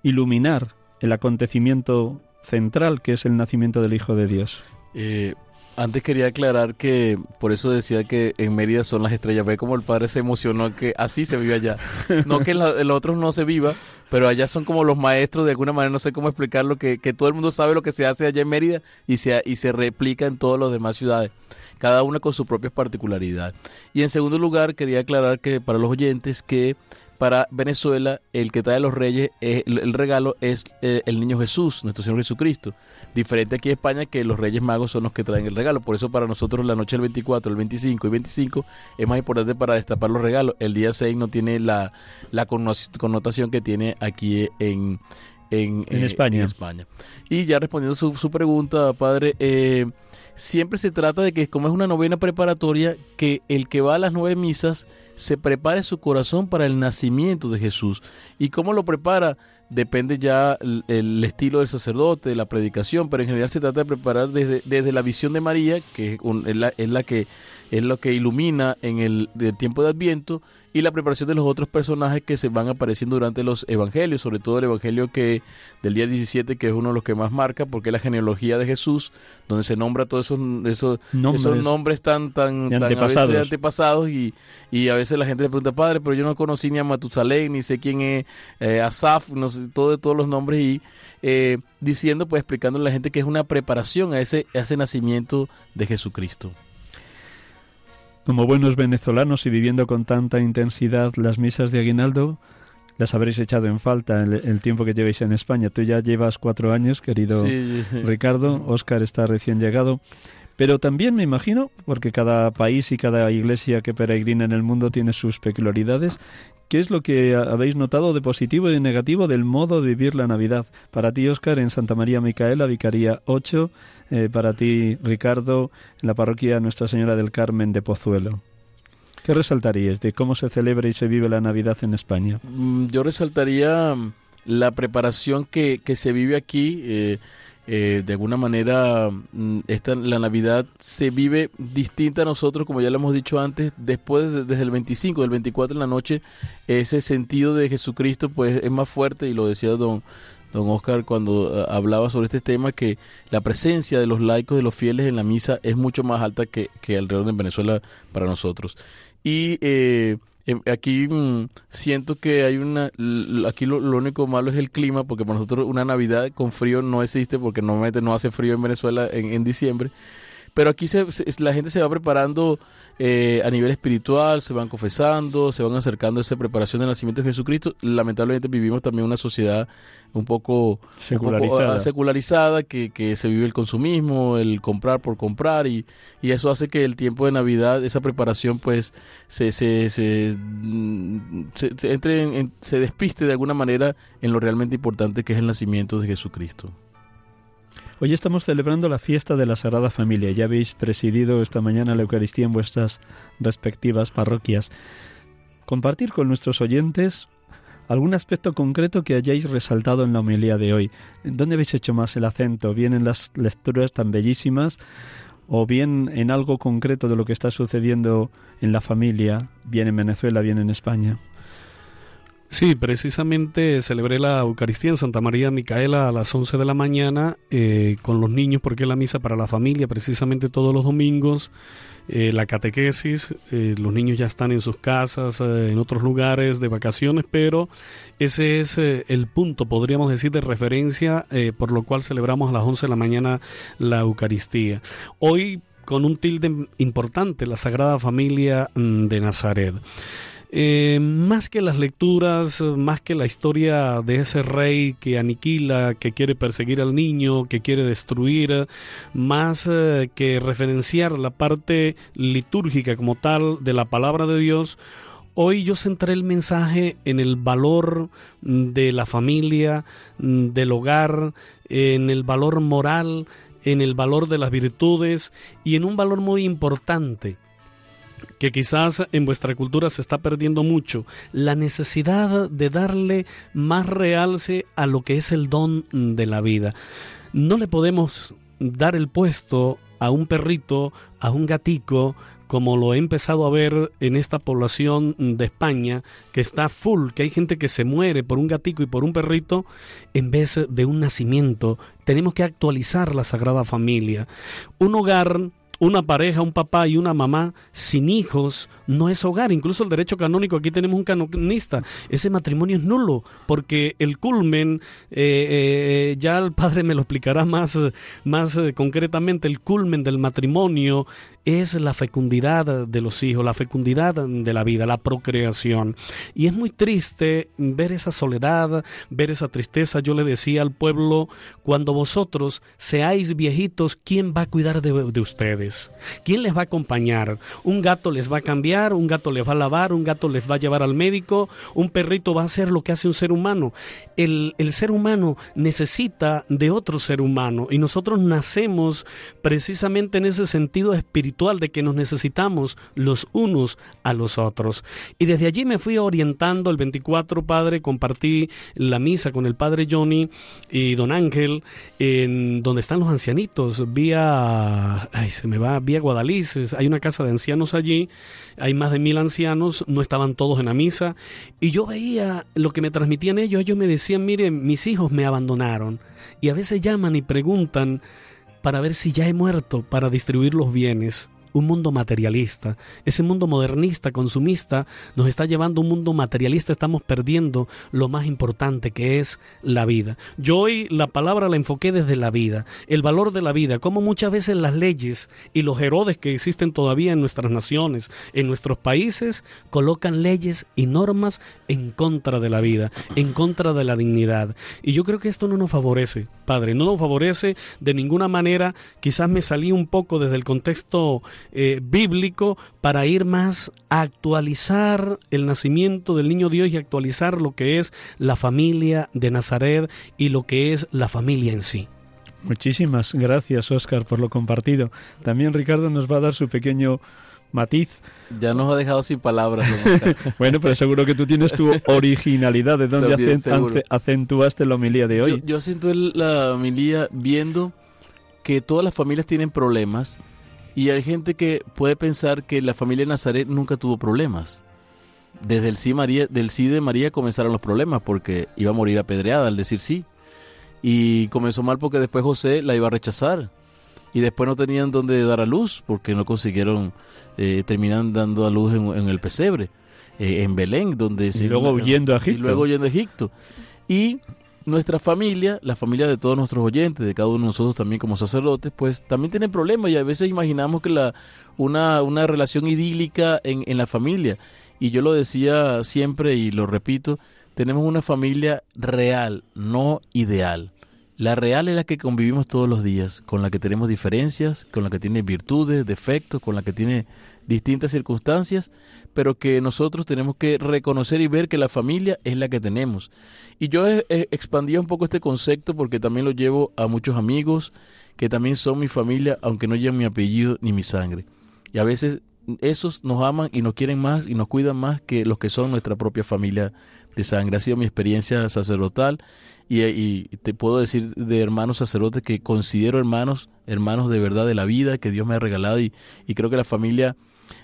iluminar el acontecimiento central que es el nacimiento del Hijo de Dios? Eh, antes quería aclarar que por eso decía que en Mérida son las estrellas. Ve como el padre se emocionó que así se vive allá. No que en, los otros no se viva, pero allá son como los maestros de alguna manera, no sé cómo explicarlo, que, que todo el mundo sabe lo que se hace allá en Mérida y se, y se replica en todas las demás ciudades, cada una con sus propias particularidades. Y en segundo lugar, quería aclarar que para los oyentes que para Venezuela el que trae los reyes, es, el, regalo es eh, el niño Jesús, nuestro Señor Jesucristo. Diferente aquí en España que los reyes magos son los que traen el regalo. Por eso para nosotros la noche del 24, el 25 y 25 es más importante para destapar los regalos. El día 6 no tiene la, la connotación que tiene aquí en, en, en, eh, España. en España. Y ya respondiendo su, su pregunta, padre, eh, siempre se trata de que como es una novena preparatoria, que el que va a las nueve misas se prepare su corazón para el nacimiento de Jesús. ¿Y cómo lo prepara? Depende ya el, estilo del sacerdote, la predicación, pero en general se trata de preparar desde, desde la visión de María, que es, un, es, la, es, la, que es lo que ilumina en el, el tiempo de Adviento, y la preparación de los otros personajes que se van apareciendo durante los evangelios, sobre todo el evangelio que del día 17, que es uno de los que más marca, porque es la genealogía de Jesús, donde se nombra todos esos, esos, nombres, esos nombres tan, tan, tan antepasados, a veces antepasados y, y, a veces la gente le pregunta, padre, pero yo no conocí ni a Matusalén, ni sé quién es eh, Asaf, no sé, todo, todos los nombres y eh, diciendo, pues explicando a la gente que es una preparación a ese, a ese nacimiento de Jesucristo. Como buenos venezolanos y viviendo con tanta intensidad las misas de aguinaldo, las habréis echado en falta el, el tiempo que llevéis en España. Tú ya llevas cuatro años, querido sí, sí. Ricardo. Oscar está recién llegado. Pero también me imagino, porque cada país y cada iglesia que peregrina en el mundo tiene sus peculiaridades, ¿qué es lo que habéis notado de positivo y de negativo del modo de vivir la Navidad? Para ti, Oscar, en Santa María Micaela, Vicaría 8, eh, para ti, Ricardo, en la parroquia Nuestra Señora del Carmen de Pozuelo. ¿Qué resaltarías de cómo se celebra y se vive la Navidad en España? Mm, yo resaltaría la preparación que, que se vive aquí. Eh, eh, de alguna manera esta, la Navidad se vive distinta a nosotros, como ya lo hemos dicho antes, después de, desde el 25, del 24 en la noche, ese sentido de Jesucristo pues es más fuerte y lo decía don, don Oscar cuando uh, hablaba sobre este tema, que la presencia de los laicos, de los fieles en la misa es mucho más alta que, que alrededor de Venezuela para nosotros. Y eh, aquí mmm, siento que hay una aquí lo, lo, único malo es el clima porque para nosotros una navidad con frío no existe porque normalmente no hace frío en Venezuela en, en diciembre pero aquí se, se, la gente se va preparando eh, a nivel espiritual, se van confesando, se van acercando a esa preparación del nacimiento de Jesucristo. Lamentablemente vivimos también una sociedad un poco secularizada, un poco, uh, secularizada que, que, se vive el consumismo, el comprar por comprar y, y, eso hace que el tiempo de Navidad, esa preparación pues se, se, se, se, se entre en, en, se despiste de alguna manera en lo realmente importante que es el nacimiento de Jesucristo. Hoy estamos celebrando la fiesta de la Sagrada Familia. Ya habéis presidido esta mañana la Eucaristía en vuestras respectivas parroquias. Compartir con nuestros oyentes ¿Algún aspecto concreto que hayáis resaltado en la homilía de hoy? ¿Dónde habéis hecho más el acento? ¿Bien en las lecturas tan bellísimas? ¿O bien en algo concreto de lo que está sucediendo en la familia, bien en Venezuela, bien en España? Sí, precisamente celebré la Eucaristía en Santa María Micaela a las 11 de la mañana eh, con los niños porque es la misa para la familia precisamente todos los domingos. eh, la catequesis, eh, los niños ya están en sus casas, eh, en otros lugares de vacaciones, pero ese es el punto, podríamos decir, de referencia por lo cual celebramos a las 11 de la mañana la Eucaristía. Hoy con un tilde importante, la Sagrada Familia mm, de Nazaret. Eh, más que las lecturas, más que la historia de ese rey que aniquila, que quiere perseguir al niño, que quiere destruir, más eh, que referenciar la parte litúrgica como tal de la palabra de Dios, hoy yo centré el mensaje en el valor de la familia, del hogar, en el valor moral, en el valor de las virtudes y en un valor muy importante que quizás en vuestra cultura se está perdiendo mucho, la necesidad de darle más realce a lo que es el don de la vida. No le podemos dar el puesto a un perrito, a un gatico, como lo he empezado a ver en esta población de España, que está full, que hay gente que se muere por un gatico y por un perrito, en vez de un nacimiento. Tenemos que actualizar la Sagrada Familia. Un hogar una pareja, un papá y una mamá sin hijos no es hogar. Incluso el derecho canónico, aquí tenemos un canonista. Ese matrimonio es nulo porque el culmen, eh, eh, ya el padre me lo explicará más, más eh, concretamente, el culmen del matrimonio es la fecundidad de los hijos, la fecundidad de la vida, la procreación. Y es muy triste ver esa soledad, ver esa tristeza. Yo le decía al pueblo, cuando vosotros seáis viejitos, ¿quién va a cuidar de, de ustedes? ¿Quién les va a acompañar? Un gato les va a cambiar, un gato les va a lavar, un gato les va a llevar al médico, un perrito va a hacer lo que hace un ser humano. El, el ser humano necesita de otro ser humano y nosotros nacemos precisamente en ese sentido espiritual de que nos necesitamos los unos a los otros. Y desde allí me fui orientando el 24, Padre, compartí la misa con el Padre Johnny y Don Ángel en donde están los ancianitos, vía, ay, se me va, vía Guadalices, hay una casa de ancianos allí, hay más de mil ancianos, no estaban todos en la misa, y yo veía lo que me transmitían ellos, ellos me decían, miren, mis hijos me abandonaron, y a veces llaman y preguntan, para ver si ya he muerto para distribuir los bienes. Un mundo materialista. Ese mundo modernista, consumista, nos está llevando a un mundo materialista. Estamos perdiendo lo más importante que es la vida. Yo hoy la palabra la enfoqué desde la vida, el valor de la vida, como muchas veces las leyes y los herodes que existen todavía en nuestras naciones, en nuestros países, colocan leyes y normas en contra de la vida, en contra de la dignidad. Y yo creo que esto no nos favorece, Padre, no nos favorece de ninguna manera. Quizás me salí un poco desde el contexto eh, bíblico para ir más a actualizar el nacimiento del niño Dios y actualizar lo que es la familia de Nazaret y lo que es la familia en sí. Muchísimas gracias, Óscar, por lo compartido. También Ricardo nos va a dar su pequeño matiz. Ya nos ha dejado sin palabras. Oscar. Bueno, pero seguro que tú tienes tu originalidad de donde acentuaste la homilía de yo, hoy. yo siento el- la homilía viendo que todas las familias tienen problemas y hay gente que puede pensar que la familia de Nazaret nunca tuvo problemas. Desde el sí, María, del sí de María comenzaron los problemas porque iba a morir apedreada al decir sí. Y comenzó mal porque después José la iba a rechazar. Y después no tenían dónde dar a luz porque no consiguieron, eh, terminan dando a luz en, en el pesebre, eh, en Belén, donde se- luego huyendo a Y luego huyendo a Egipto. Y nuestra familia, la familia de todos nuestros oyentes, de cada uno de nosotros también como sacerdotes, pues también tienen problemas y a veces imaginamos que la, una, una relación idílica en, en la familia. Y yo lo decía siempre y lo repito, tenemos una familia real, no ideal. La real es la que convivimos todos los días, con la que tenemos diferencias, con la que tiene virtudes, defectos, con la que tiene distintas circunstancias, pero que nosotros tenemos que reconocer y ver que la familia es la que tenemos. Y yo he, he un poco este concepto porque también lo llevo a muchos amigos que también son mi familia, aunque no lleven mi apellido ni mi sangre. Y a veces esos nos aman y nos quieren más y nos cuidan más que los que son nuestra propia familia de sangre. Ha sido mi experiencia sacerdotal y, te puedo decir de hermanos sacerdotes que considero hermanos, hermanos de verdad de la vida que Dios me ha regalado y creo que la familia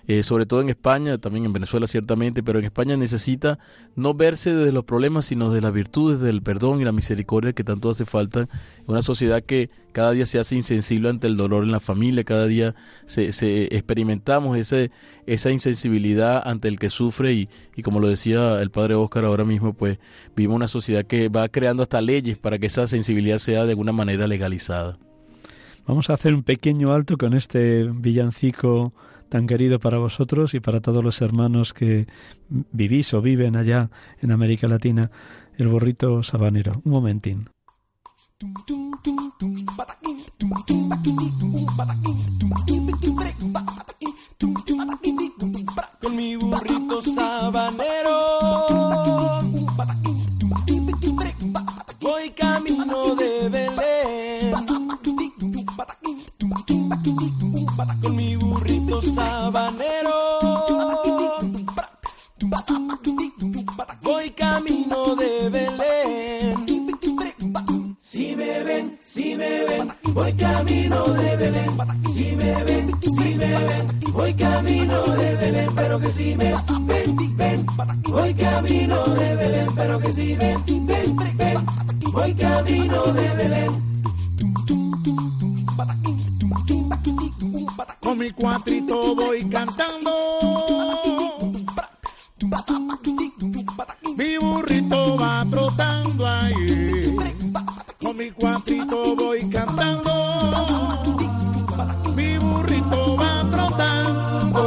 eh, sobre todo en España, también en Venezuela ciertamente, pero en España necesita no verse desde los problemas, sino de las virtudes del perdón y la misericordia que tanto hace falta una sociedad que cada día se hace insensible ante el dolor en la familia, cada día se, se experimentamos ese, esa insensibilidad ante el que sufre y, como lo decía el padre Oscar ahora mismo, pues vivimos una sociedad que va creando hasta leyes para que esa sensibilidad sea de alguna manera legalizada. Vamos a hacer un pequeño alto con este villancico tan querido para vosotros y para todos los hermanos que vivís o viven allá en América Latina, el borrito sabanero. Un momentín. Con mi burrito sabanero Con mi burrito sabanero voy camino de Belén. Si me ven, si me ven, voy camino de Belén. Si me ven, si me ven, voy camino de Belén. Pero que si me ven, ven, voy camino de Belén. Pero que si me ven, ven, voy camino de Belén. Con mi cuatrito voy cantando. Mi burrito va trotando ahí. Con mi cuatrito voy cantando. Mi burrito va trotando.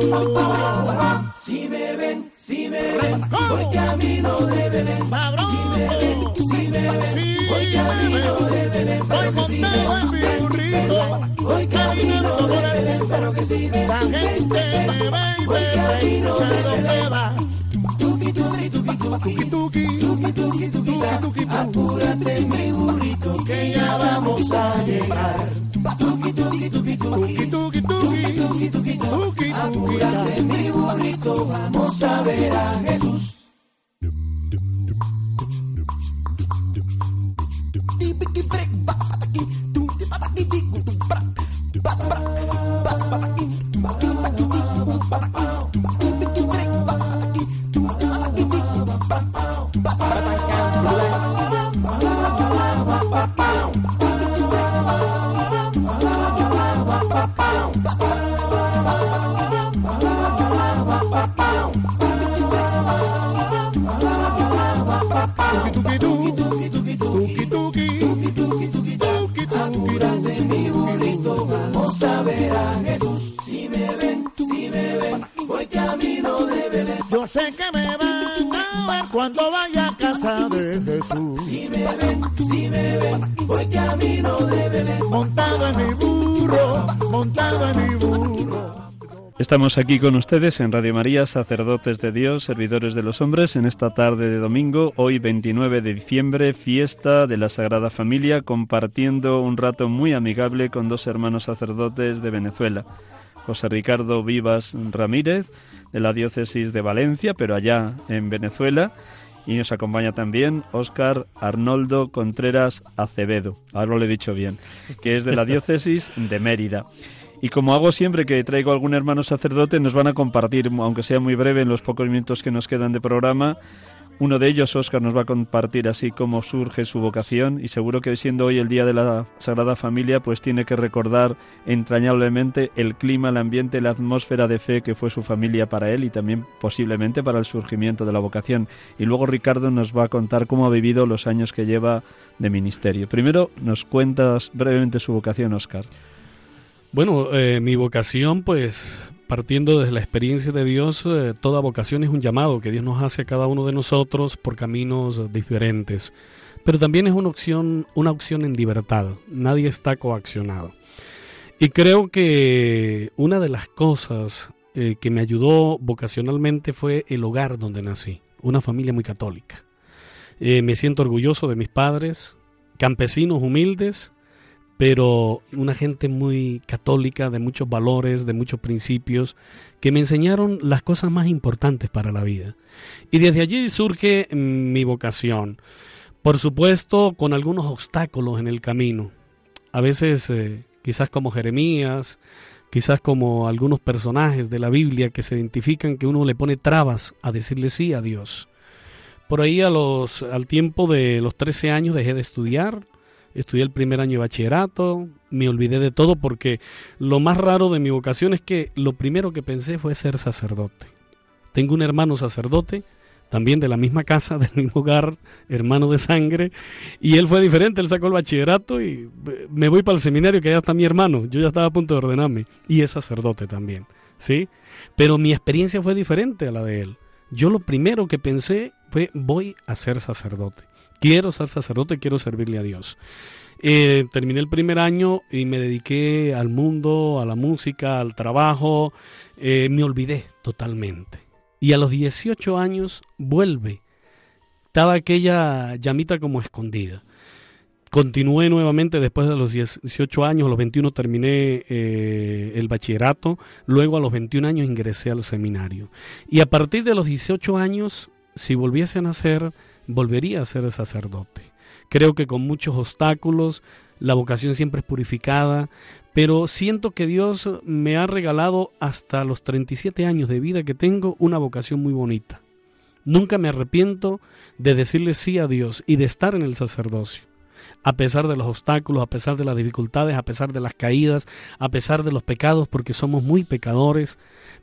Si me ven, voy camino de Belén. Si me ven, si me ven, voy camino de Belén. Voy montado en mi burrito. Voy camino de Belén, pero que si me La gente me ve y me pregunta dónde va. tuki tuki tuki tuki. Tuki, tuki Estamos aquí con ustedes en Radio María, sacerdotes de Dios, servidores de los hombres, en esta tarde de domingo, hoy 29 de diciembre, fiesta de la Sagrada Familia, compartiendo un rato muy amigable con dos hermanos sacerdotes de Venezuela, José Ricardo Vivas Ramírez, de la diócesis de Valencia, pero allá en Venezuela, y nos acompaña también Óscar Arnoldo Contreras Acevedo, ahora lo he dicho bien, que es de la diócesis de Mérida. Y como hago siempre que traigo algún hermano sacerdote, nos van a compartir, aunque sea muy breve en los pocos minutos que nos quedan de programa, uno de ellos, Óscar, nos va a compartir así cómo surge su vocación y seguro que siendo hoy el Día de la Sagrada Familia, pues tiene que recordar entrañablemente el clima, el ambiente, la atmósfera de fe que fue su familia para él y también posiblemente para el surgimiento de la vocación. Y luego Ricardo nos va a contar cómo ha vivido los años que lleva de ministerio. Primero nos cuentas brevemente su vocación, Óscar. Bueno, eh, mi vocación, pues partiendo desde la experiencia de Dios, eh, toda vocación es un llamado que Dios nos hace a cada uno de nosotros por caminos diferentes. Pero también es una opción, una opción en libertad. Nadie está coaccionado. Y creo que una de las cosas eh, que me ayudó vocacionalmente fue el hogar donde nací, una familia muy católica. Me siento orgulloso de mis padres, campesinos humildes, pero una gente muy católica, de muchos valores, de muchos principios, que me enseñaron las cosas más importantes para la vida. Y desde allí surge mm, mi vocación. Por supuesto, con algunos obstáculos en el camino. A veces, eh, quizás como Jeremías, quizás como algunos personajes de la Biblia que se identifican que uno le pone trabas a decirle sí a Dios. Por ahí a los, al tiempo de los 13 años dejé de estudiar, estudié el primer año de bachillerato, me olvidé de todo porque lo más raro de mi vocación es que lo primero que pensé fue ser sacerdote. Tengo un hermano sacerdote, también de la misma casa, del mismo hogar, hermano de sangre, y él fue diferente, él sacó el bachillerato y eh, me voy para el seminario que allá está mi hermano, yo ya estaba a punto de ordenarme, y es sacerdote también, ¿sí? Pero mi experiencia fue diferente a la de él. Yo lo primero que pensé fue voy a ser sacerdote. Quiero ser sacerdote, quiero servirle a Dios. Eh, terminé el primer año y me dediqué al mundo, a la música, al trabajo. Eh, me olvidé totalmente. Y a los 18 años vuelve. Estaba aquella llamita como escondida. Continué nuevamente después de los 18 años, a los 21 terminé eh, el bachillerato, luego a los 21 años ingresé al seminario. Y a partir de los 18 años, si volviese a nacer, volvería a ser sacerdote. Creo que con muchos obstáculos, la vocación siempre es purificada, pero siento que Dios me ha regalado hasta los 37 años de vida que tengo una vocación muy bonita. Nunca me arrepiento de decirle sí a Dios y de estar en el sacerdocio a pesar de los obstáculos, a pesar de las dificultades, a pesar de las caídas, a pesar de los pecados, porque somos muy pecadores.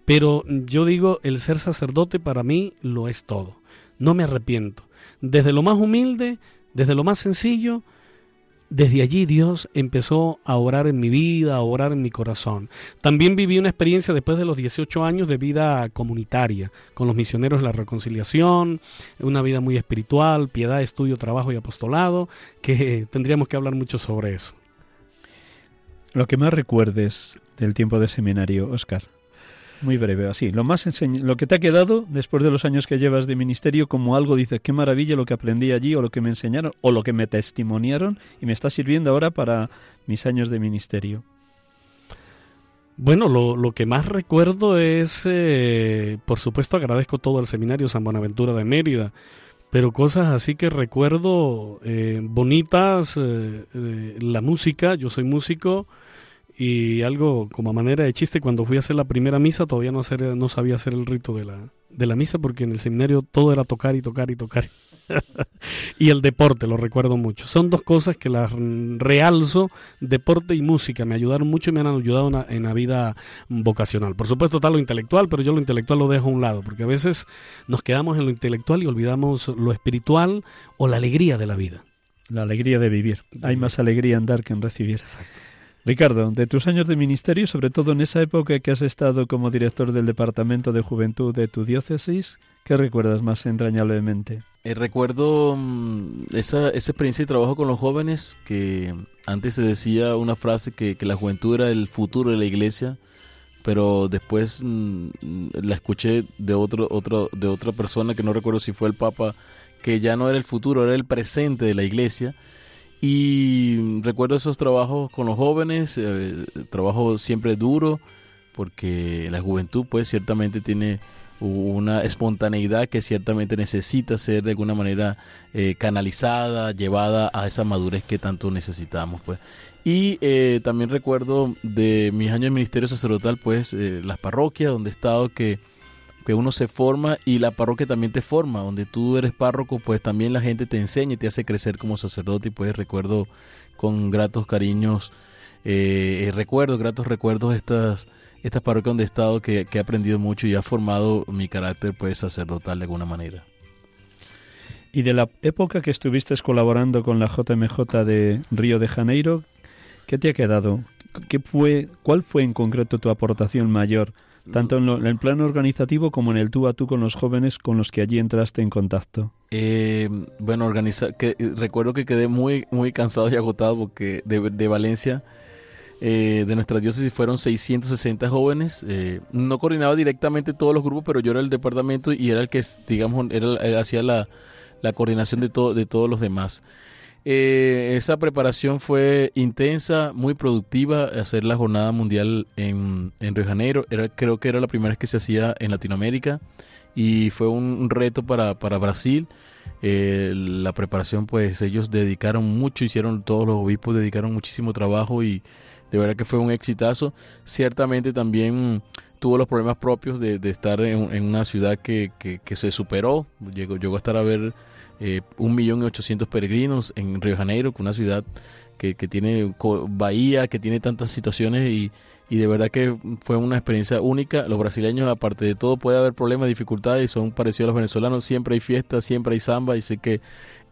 Pero yo digo, el ser sacerdote para mí lo es todo. No me arrepiento. Desde lo más humilde, desde lo más sencillo, desde allí Dios empezó a orar en mi vida, a orar en mi corazón. También viví una experiencia después de los 18 años de vida comunitaria, con los misioneros de la reconciliación, una vida muy espiritual, piedad, estudio, trabajo y apostolado, que tendríamos que hablar mucho sobre eso. Lo que más recuerdes del tiempo de seminario, Oscar. Muy breve, así. Lo más enseñ- lo que te ha quedado después de los años que llevas de ministerio, como algo dices, qué maravilla lo que aprendí allí, o lo que me enseñaron, o lo que me testimoniaron, y me está sirviendo ahora para mis años de ministerio. Bueno, lo, lo que más recuerdo es, eh, por supuesto, agradezco todo al seminario San Buenaventura de Mérida, pero cosas así que recuerdo eh, bonitas, eh, eh, la música, yo soy músico, y algo como a manera de chiste, cuando fui a hacer la primera misa todavía no, hacer, no sabía hacer el rito de la, de la misa porque en el seminario todo era tocar y tocar y tocar. y el deporte, lo recuerdo mucho. Son dos cosas que las realzo, deporte y música. Me ayudaron mucho y me han ayudado en la, en la vida vocacional. Por supuesto está lo intelectual, pero yo lo intelectual lo dejo a un lado, porque a veces nos quedamos en lo intelectual y olvidamos lo espiritual o la alegría de la vida. La alegría de vivir. Hay más alegría en dar que en recibir. Exacto. Ricardo, de tus años de ministerio, sobre todo en esa época que has estado como director del Departamento de Juventud de tu diócesis, ¿qué recuerdas más entrañablemente? Eh, recuerdo mm, esa, esa experiencia de trabajo con los jóvenes, que antes se decía una frase que, que la juventud era el futuro de la iglesia, pero después mm, la escuché de, otro, otro, de otra persona que no recuerdo si fue el Papa, que ya no era el futuro, era el presente de la iglesia. Y recuerdo esos trabajos con los jóvenes, eh, trabajo siempre duro, porque la juventud pues ciertamente tiene una espontaneidad que ciertamente necesita ser de alguna manera eh, canalizada, llevada a esa madurez que tanto necesitamos. pues Y eh, también recuerdo de mis años de ministerio sacerdotal, pues eh, las parroquias donde he estado que que uno se forma y la parroquia también te forma, donde tú eres párroco, pues también la gente te enseña y te hace crecer como sacerdote y pues recuerdo con gratos cariños, eh, recuerdos, gratos recuerdos estas, estas parroquias donde he estado que, que he aprendido mucho y ha formado mi carácter pues sacerdotal de alguna manera. Y de la época que estuviste colaborando con la JMJ de Río de Janeiro, ¿qué te ha quedado? ¿Qué fue, ¿Cuál fue en concreto tu aportación mayor, tanto en, lo- en el plano organizativo como en el tú a tú con los jóvenes con los que allí entraste en contacto? Eh, bueno, organizar, que recuerdo que quedé muy, muy cansado y agotado porque de, de Valencia, eh, de nuestra diócesis fueron 660 jóvenes. eh, no coordinaba directamente todos los grupos, pero yo era el departamento y era el que, digamos, era, era- hacía la, la coordinación de, todo de todos los demás. Eh, esa preparación fue intensa, muy productiva, hacer la jornada mundial en, en Río de Janeiro. Era, creo que era la primera vez que se hacía en Latinoamérica y fue un, reto para, para Brasil. Eh, la preparación, pues ellos dedicaron mucho, hicieron todos los obispos, dedicaron muchísimo trabajo y de verdad que fue un exitazo. Ciertamente también tuvo los problemas propios de, de estar en, una ciudad que, que, se superó, llegó, llegó a estar a ver un millón ochocientos peregrinos en Río de Janeiro, una ciudad que, que tiene bahía, que tiene tantas situaciones y, y de verdad que fue una experiencia única. Los brasileños, aparte de todo, puede haber problemas, dificultades y son parecidos a los venezolanos. Siempre hay fiestas, siempre hay samba y sé que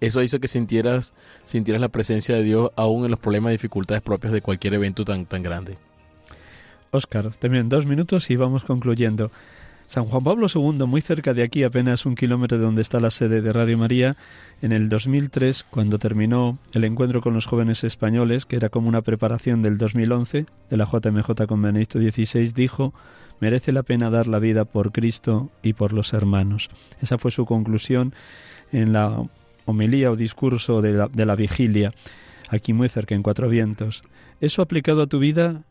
eso hizo que sintieras, sintieras la presencia de Dios aún en los problemas y dificultades propias de cualquier evento tan, tan grande. Óscar, también dos minutos y vamos concluyendo. San Juan Pablo II, muy cerca de aquí, apenas un kilómetro de donde está la sede de Radio María, en el 2003, cuando terminó el encuentro con los jóvenes españoles, que era como una preparación del 2011 de la JMJ con Benedicto XVI, dijo, merece la pena dar la vida por Cristo y por los hermanos. Esa fue su conclusión en la homilía o discurso de la, de la vigilia, aquí muy cerca, en Cuatro Vientos. ¿Eso aplicado a tu vida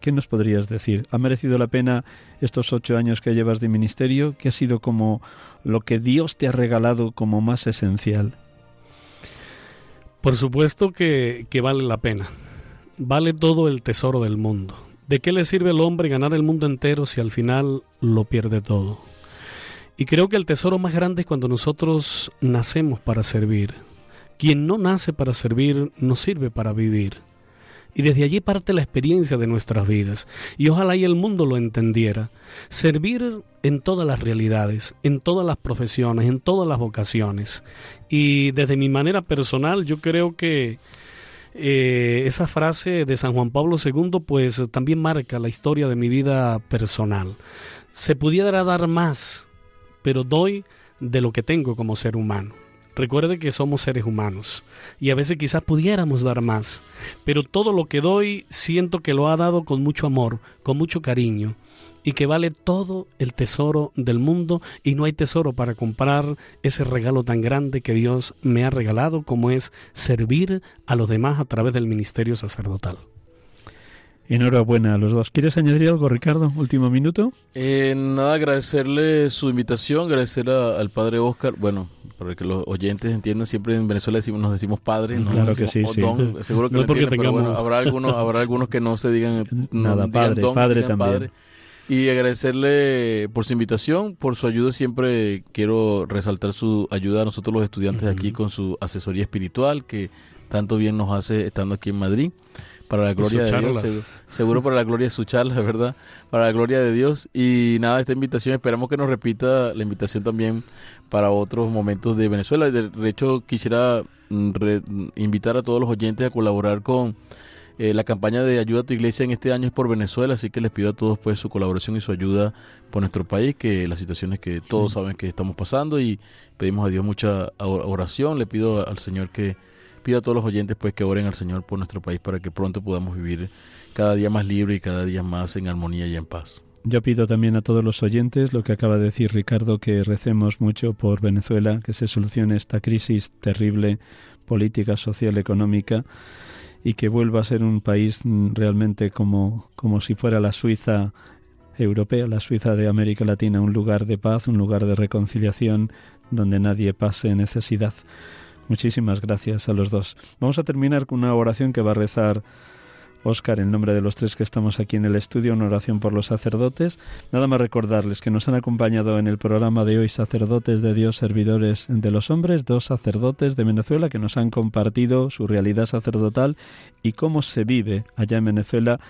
¿Qué nos podrías decir? ¿Ha merecido la pena estos ocho años que llevas de ministerio? ¿Qué ha sido como lo que Dios te ha regalado como más esencial? Por supuesto que, que vale la pena. Vale todo el tesoro del mundo. ¿De qué le sirve al hombre ganar el mundo entero si al final lo pierde todo? Y creo que el tesoro más grande es cuando nosotros nacemos para servir. Quien no nace para servir no sirve para vivir. Y desde allí parte la experiencia de nuestras vidas. Y ojalá y el mundo lo entendiera. Servir en todas las realidades, en todas las profesiones, en todas las vocaciones. Y desde mi manera personal, yo creo que eh, esa frase de San Juan Pablo II, pues también marca la historia de mi vida personal. Se pudiera dar más, pero doy de lo que tengo como ser humano. Recuerde que somos seres humanos y a veces quizás pudiéramos dar más, pero todo lo que doy siento que lo ha dado con mucho amor, con mucho cariño y que vale todo el tesoro del mundo y no hay tesoro para comprar ese regalo tan grande que Dios me ha regalado como es servir a los demás a través del ministerio sacerdotal. Enhorabuena a los dos. ¿Quieres añadir algo, Ricardo? Último minuto. Eh, nada, agradecerle su invitación, agradecer a- al padre Oscar. Bueno, para que los oyentes entiendan, siempre en Venezuela decimos, nos decimos padre, no Claro nos que decimos sí, sí. don. Seguro que No lo porque pero bueno, habrá algunos, habrá algunos que no se digan Nada, digan padre, don, padre digan también. Y agradecerle por su invitación, por su ayuda. Siempre quiero resaltar su ayuda a nosotros los estudiantes aquí con su asesoría espiritual que tanto bien nos hace estando aquí en Madrid. Para la gloria de Dios, charlas. seguro, seguro para la gloria de su charla, ¿verdad? Para la gloria de Dios. Y nada, esta invitación, esperamos que nos repita la invitación también para otros momentos de Venezuela. De hecho, quisiera mm, re- invitar a todos los oyentes a colaborar con eh, la campaña de ayuda a tu iglesia en este año es por Venezuela, así que les pido a todos pues su colaboración y su ayuda por nuestro país, que las situaciones que todos saben que estamos pasando y pedimos a Dios mucha or- oración, le pido al Señor que pido a todos los oyentes pues que oren al Señor por nuestro país para que pronto podamos vivir cada día más libre y cada día más en armonía y en paz. Yo pido también a todos los oyentes lo que acaba de decir Ricardo, que recemos mucho por Venezuela, que se solucione esta crisis terrible política, social, económica y que vuelva a ser un país mm, realmente como, como si fuera la Suiza europea, la Suiza de América Latina, un lugar de paz, un lugar de reconciliación donde nadie pase necesidad. Muchísimas gracias a los dos. Vamos a terminar con una oración que va a rezar Óscar, en nombre de los tres que estamos aquí en el estudio, una oración por los sacerdotes. Nada más recordarles que nos han acompañado en el programa de hoy sacerdotes de Dios, servidores de los hombres, dos sacerdotes de Venezuela que nos han compartido su realidad sacerdotal y cómo se vive allá en Venezuela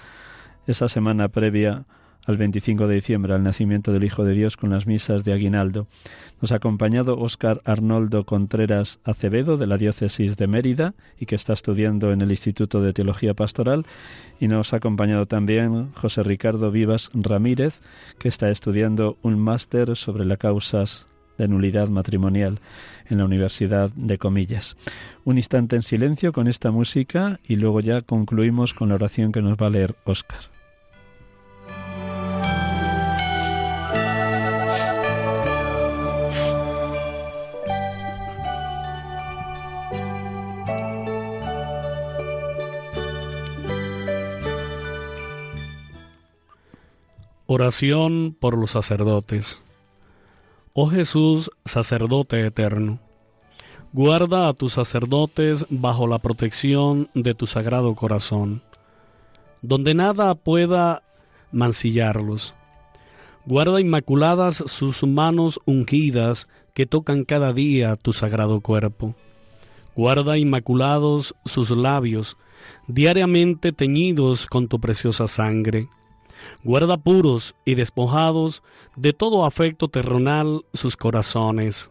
esa semana previa al 25 de diciembre, al nacimiento del Hijo de Dios con las misas de Aguinaldo. Nos ha acompañado Óscar Arnoldo Contreras Acevedo de la diócesis de Mérida y que está estudiando en el Instituto de Teología Pastoral y nos ha acompañado también José Ricardo Vivas Ramírez que está estudiando un máster sobre las causas de nulidad matrimonial en la Universidad de Comillas. Un instante en silencio con esta música y luego ya concluimos con la oración que nos va a leer Óscar. Oración por los sacerdotes. Oh Jesús, sacerdote eterno, guarda a tus sacerdotes bajo la protección de tu sagrado corazón, donde nada pueda mancillarlos. Guarda inmaculadas sus manos ungidas que tocan cada día tu sagrado cuerpo. Guarda inmaculados sus labios, diariamente teñidos con tu preciosa sangre. Guarda puros y despojados de todo afecto terrenal sus corazones,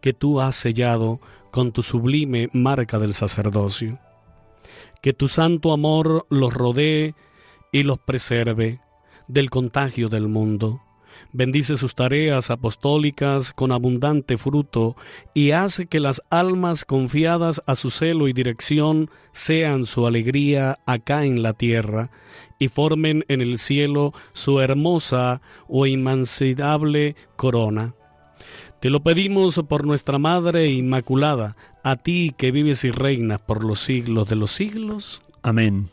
que tú has sellado con tu sublime marca del sacerdocio. Que tu santo amor los rodee y los preserve del contagio del mundo. Bendice sus tareas apostólicas con abundante fruto y hace que las almas confiadas a su celo y dirección sean su alegría acá en la tierra y formen en el cielo su hermosa o inmancillable corona. Te lo pedimos por nuestra Madre Inmaculada, a ti que vives y reinas por los siglos de los siglos. Amén.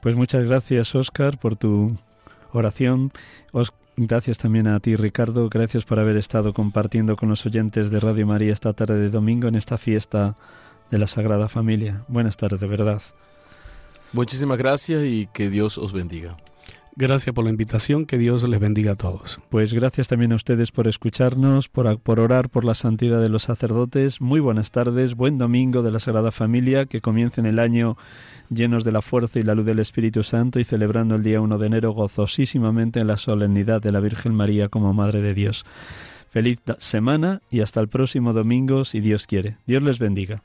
Pues muchas gracias, Óscar, por tu oración. Gracias también a ti, Ricardo. Gracias por haber estado compartiendo con los oyentes de Radio María esta tarde de domingo en esta fiesta de la Sagrada Familia. Buenas tardes, de verdad. Muchísimas gracias y que Dios os bendiga. Gracias por la invitación, que Dios les bendiga a todos. Pues gracias también a ustedes por escucharnos, por, por orar por la santidad de los sacerdotes. Muy buenas tardes, buen domingo de la Sagrada Familia, que comiencen el año llenos de la fuerza y la luz del Espíritu Santo y celebrando el día 1 de enero gozosísimamente en la solemnidad de la Virgen María como Madre de Dios. Feliz semana y hasta el próximo domingo, si Dios quiere. Dios les bendiga.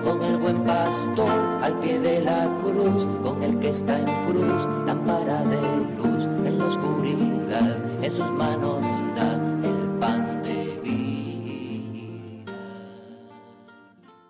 está en cruz, lámpara de luz en la oscuridad, en sus manos